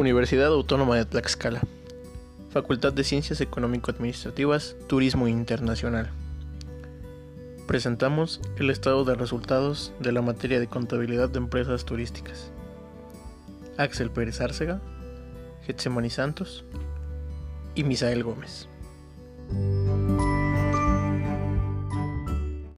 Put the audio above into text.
Universidad Autónoma de Tlaxcala. Facultad de Ciencias Económico-Administrativas, Turismo Internacional. Presentamos el estado de resultados de la materia de contabilidad de empresas turísticas. Axel Pérez Árcega, Getsemani Santos y Misael Gómez.